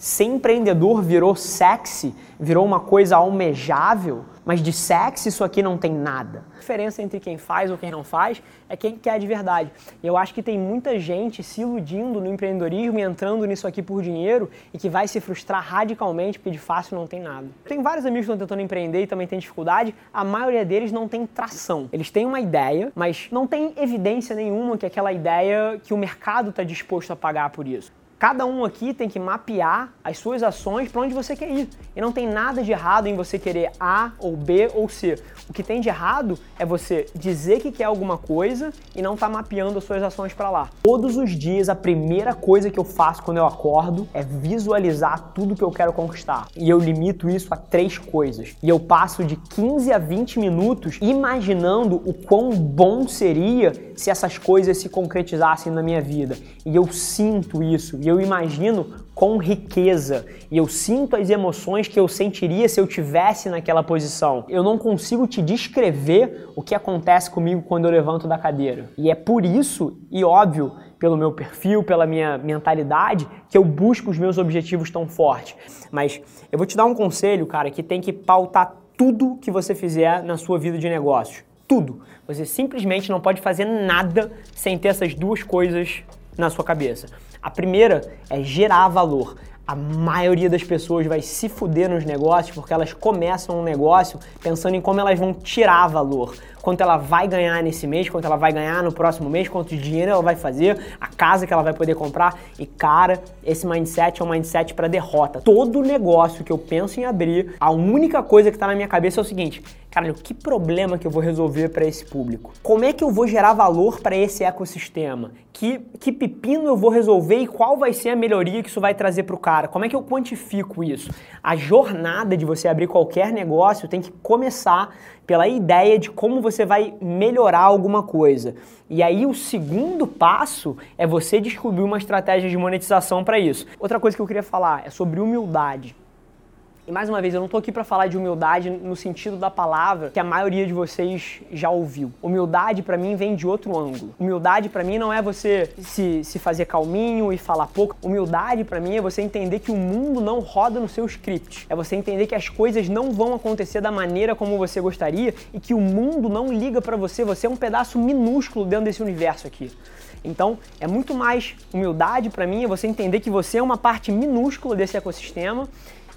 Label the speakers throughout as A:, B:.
A: ser empreendedor virou sexy, virou uma coisa almejável, mas de sexy isso aqui não tem nada. A diferença entre quem faz ou quem não faz é quem quer de verdade. E eu acho que tem muita gente se iludindo no empreendedorismo e entrando nisso aqui por dinheiro e que vai se frustrar radicalmente porque de fácil não tem nada. Tem vários amigos que estão tentando empreender e também tem dificuldade, a maioria deles não tem tração. Eles têm uma ideia, mas não tem evidência nenhuma que aquela ideia que o mercado está disposto a pagar por isso. Cada um aqui tem que mapear as suas ações para onde você quer ir. E não tem nada de errado em você querer A ou B ou C. O que tem de errado é você dizer que quer alguma coisa e não tá mapeando as suas ações para lá. Todos os dias a primeira coisa que eu faço quando eu acordo é visualizar tudo que eu quero conquistar. E eu limito isso a três coisas. E eu passo de 15 a 20 minutos imaginando o quão bom seria se essas coisas se concretizassem na minha vida. E eu sinto isso. E eu imagino com riqueza e eu sinto as emoções que eu sentiria se eu tivesse naquela posição. Eu não consigo te descrever o que acontece comigo quando eu levanto da cadeira. E é por isso, e óbvio, pelo meu perfil, pela minha mentalidade, que eu busco os meus objetivos tão forte. Mas eu vou te dar um conselho, cara, que tem que pautar tudo que você fizer na sua vida de negócios. Tudo. Você simplesmente não pode fazer nada sem ter essas duas coisas na sua cabeça. A primeira é gerar valor. A maioria das pessoas vai se fuder nos negócios porque elas começam um negócio pensando em como elas vão tirar valor quanto ela vai ganhar nesse mês, quanto ela vai ganhar no próximo mês, quanto dinheiro ela vai fazer, a casa que ela vai poder comprar. E cara, esse mindset é um mindset para derrota. Todo negócio que eu penso em abrir, a única coisa que está na minha cabeça é o seguinte: Caralho, que problema que eu vou resolver para esse público? Como é que eu vou gerar valor para esse ecossistema? Que, que pepino eu vou resolver e qual vai ser a melhoria que isso vai trazer para o cara? Como é que eu quantifico isso? A jornada de você abrir qualquer negócio tem que começar pela ideia de como você vai melhorar alguma coisa. E aí o segundo passo é você descobrir uma estratégia de monetização para isso. Outra coisa que eu queria falar é sobre humildade. E mais uma vez, eu não estou aqui para falar de humildade no sentido da palavra que a maioria de vocês já ouviu. Humildade para mim vem de outro ângulo. Humildade para mim não é você se, se fazer calminho e falar pouco. Humildade para mim é você entender que o mundo não roda no seu script. É você entender que as coisas não vão acontecer da maneira como você gostaria e que o mundo não liga para você. Você é um pedaço minúsculo dentro desse universo aqui. Então, é muito mais humildade para mim é você entender que você é uma parte minúscula desse ecossistema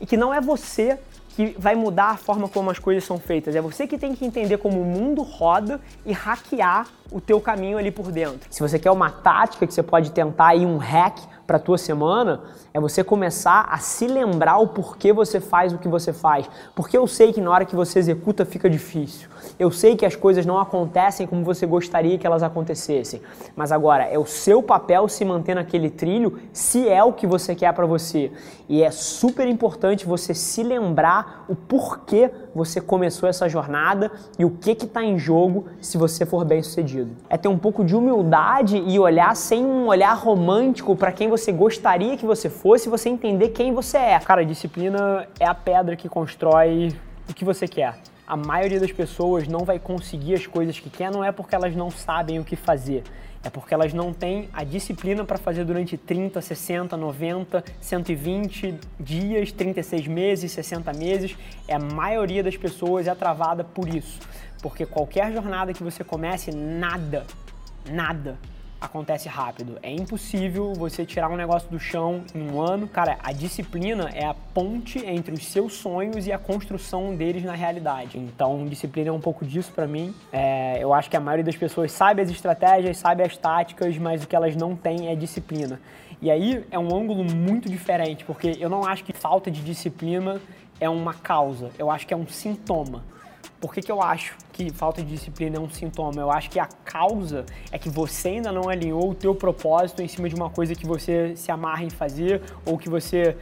A: e que não é você que vai mudar a forma como as coisas são feitas. É você que tem que entender como o mundo roda e hackear o teu caminho ali por dentro. Se você quer uma tática que você pode tentar aí um hack para tua semana, é você começar a se lembrar o porquê você faz o que você faz. Porque eu sei que na hora que você executa fica difícil. Eu sei que as coisas não acontecem como você gostaria que elas acontecessem. Mas agora é o seu papel se manter naquele trilho se é o que você quer para você. E é super importante você se lembrar o porquê você começou essa jornada e o que está em jogo se você for bem sucedido. É ter um pouco de humildade e olhar sem um olhar romântico para quem você gostaria que você fosse, você entender quem você é. Cara, disciplina é a pedra que constrói o que você quer. A maioria das pessoas não vai conseguir as coisas que quer, não é porque elas não sabem o que fazer, é porque elas não têm a disciplina para fazer durante 30, 60, 90, 120 dias, 36 meses, 60 meses. É a maioria das pessoas é travada por isso. Porque qualquer jornada que você comece, nada, nada acontece rápido. É impossível você tirar um negócio do chão em um ano. Cara, a disciplina é a ponte entre os seus sonhos e a construção deles na realidade. Então, disciplina é um pouco disso para mim. É, eu acho que a maioria das pessoas sabe as estratégias, sabe as táticas, mas o que elas não têm é disciplina. E aí é um ângulo muito diferente, porque eu não acho que falta de disciplina é uma causa, eu acho que é um sintoma. Por que, que eu acho que falta de disciplina é um sintoma? Eu acho que a causa é que você ainda não alinhou o teu propósito em cima de uma coisa que você se amarra em fazer ou que você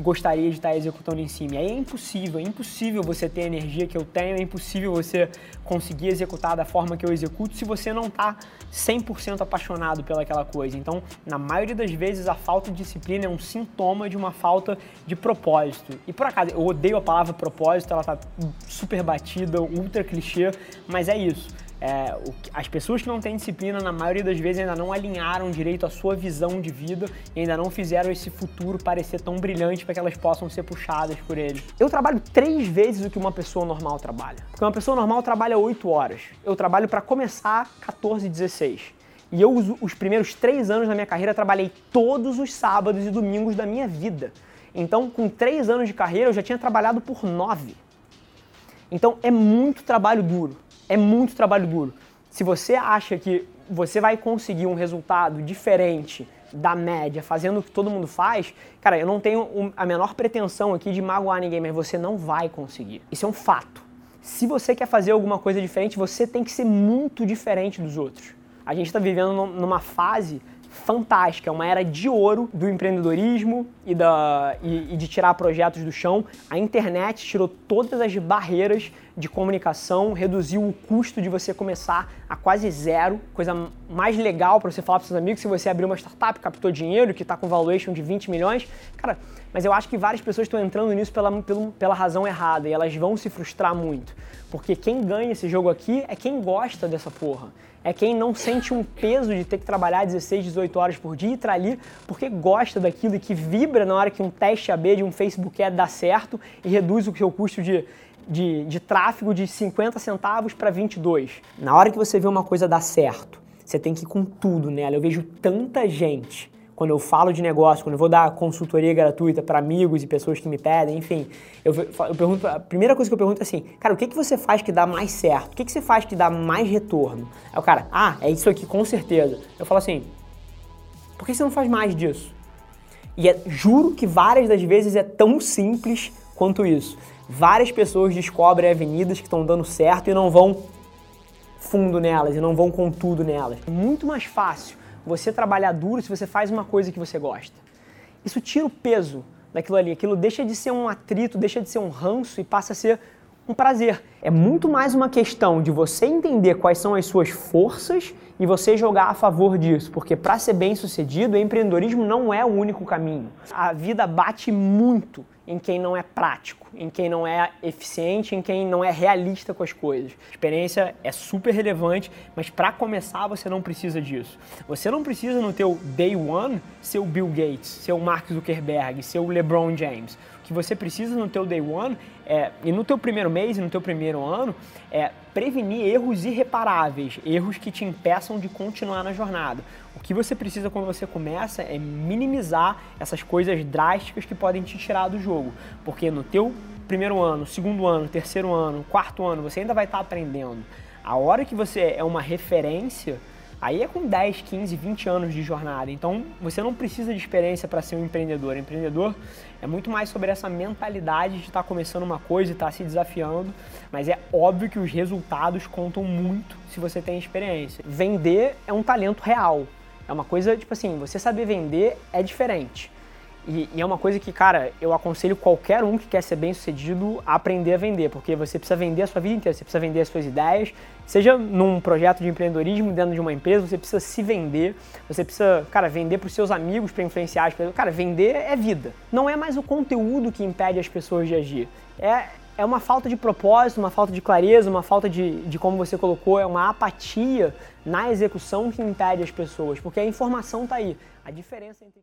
A: gostaria de estar executando em cima. Aí é impossível, é impossível você ter a energia que eu tenho, é impossível você conseguir executar da forma que eu executo se você não está 100% apaixonado pelaquela coisa. Então, na maioria das vezes, a falta de disciplina é um sintoma de uma falta de propósito. E por acaso, eu odeio a palavra propósito, ela tá super batida, ultra clichê, mas é isso. É as pessoas que não têm disciplina, na maioria das vezes, ainda não alinharam direito a sua visão de vida e ainda não fizeram esse futuro parecer tão brilhante para que elas possam ser puxadas por ele. Eu trabalho três vezes o que uma pessoa normal trabalha. Porque uma pessoa normal trabalha 8 horas. Eu trabalho para começar 14, 16. E eu, os primeiros três anos da minha carreira, trabalhei todos os sábados e domingos da minha vida. Então, com três anos de carreira, eu já tinha trabalhado por nove. Então, é muito trabalho duro. É muito trabalho duro. Se você acha que você vai conseguir um resultado diferente da média fazendo o que todo mundo faz, cara, eu não tenho a menor pretensão aqui de magoar ninguém, mas você não vai conseguir. Isso é um fato. Se você quer fazer alguma coisa diferente, você tem que ser muito diferente dos outros. A gente está vivendo numa fase fantástica, é uma era de ouro do empreendedorismo e, da, e, e de tirar projetos do chão. A internet tirou todas as barreiras de comunicação, reduziu o custo de você começar a quase zero. Coisa mais legal para você falar para seus amigos se você abrir uma startup, captou dinheiro, que está com valuation de 20 milhões. Cara, mas eu acho que várias pessoas estão entrando nisso pela, pela, pela razão errada e elas vão se frustrar muito. Porque quem ganha esse jogo aqui é quem gosta dessa porra é quem não sente um peso de ter que trabalhar 16, 18 horas por dia e estar ali porque gosta daquilo e que vibra na hora que um teste AB de um Facebook Ad dá certo e reduz o seu custo de, de, de tráfego de 50 centavos para 22. Na hora que você vê uma coisa dar certo, você tem que ir com tudo nela. Eu vejo tanta gente quando eu falo de negócio, quando eu vou dar consultoria gratuita para amigos e pessoas que me pedem, enfim, eu, eu, pergunto, a primeira coisa que eu pergunto é assim, cara, o que, que você faz que dá mais certo? O que, que você faz que dá mais retorno? Aí o cara, ah, é isso aqui com certeza. Eu falo assim, por que você não faz mais disso? E é, juro que várias das vezes é tão simples quanto isso. Várias pessoas descobrem avenidas que estão dando certo e não vão fundo nelas, e não vão com tudo nelas. É muito mais fácil você trabalhar duro se você faz uma coisa que você gosta. Isso tira o peso daquilo ali. Aquilo deixa de ser um atrito, deixa de ser um ranço e passa a ser um prazer. É muito mais uma questão de você entender quais são as suas forças e você jogar a favor disso, porque para ser bem sucedido, empreendedorismo não é o único caminho. A vida bate muito em quem não é prático, em quem não é eficiente, em quem não é realista com as coisas. Experiência é super relevante, mas para começar você não precisa disso. Você não precisa no teu day one ser o Bill Gates, ser o Mark Zuckerberg, ser o LeBron James que você precisa no teu day one é, e no teu primeiro mês e no teu primeiro ano é prevenir erros irreparáveis, erros que te impeçam de continuar na jornada. O que você precisa quando você começa é minimizar essas coisas drásticas que podem te tirar do jogo, porque no teu primeiro ano, segundo ano, terceiro ano, quarto ano, você ainda vai estar aprendendo. A hora que você é uma referência, Aí é com 10, 15, 20 anos de jornada. Então você não precisa de experiência para ser um empreendedor. empreendedor é muito mais sobre essa mentalidade de estar tá começando uma coisa e estar tá se desafiando. Mas é óbvio que os resultados contam muito se você tem experiência. Vender é um talento real. É uma coisa, tipo assim, você saber vender é diferente. E, e, é uma coisa que, cara, eu aconselho qualquer um que quer ser bem sucedido a aprender a vender, porque você precisa vender a sua vida inteira, você precisa vender as suas ideias, seja num projeto de empreendedorismo dentro de uma empresa, você precisa se vender, você precisa, cara, vender para os seus amigos para influenciar as pessoas. Cara, vender é vida. Não é mais o conteúdo que impede as pessoas de agir. É, é uma falta de propósito, uma falta de clareza, uma falta de, de como você colocou, é uma apatia na execução que impede as pessoas, porque a informação está aí. A diferença entre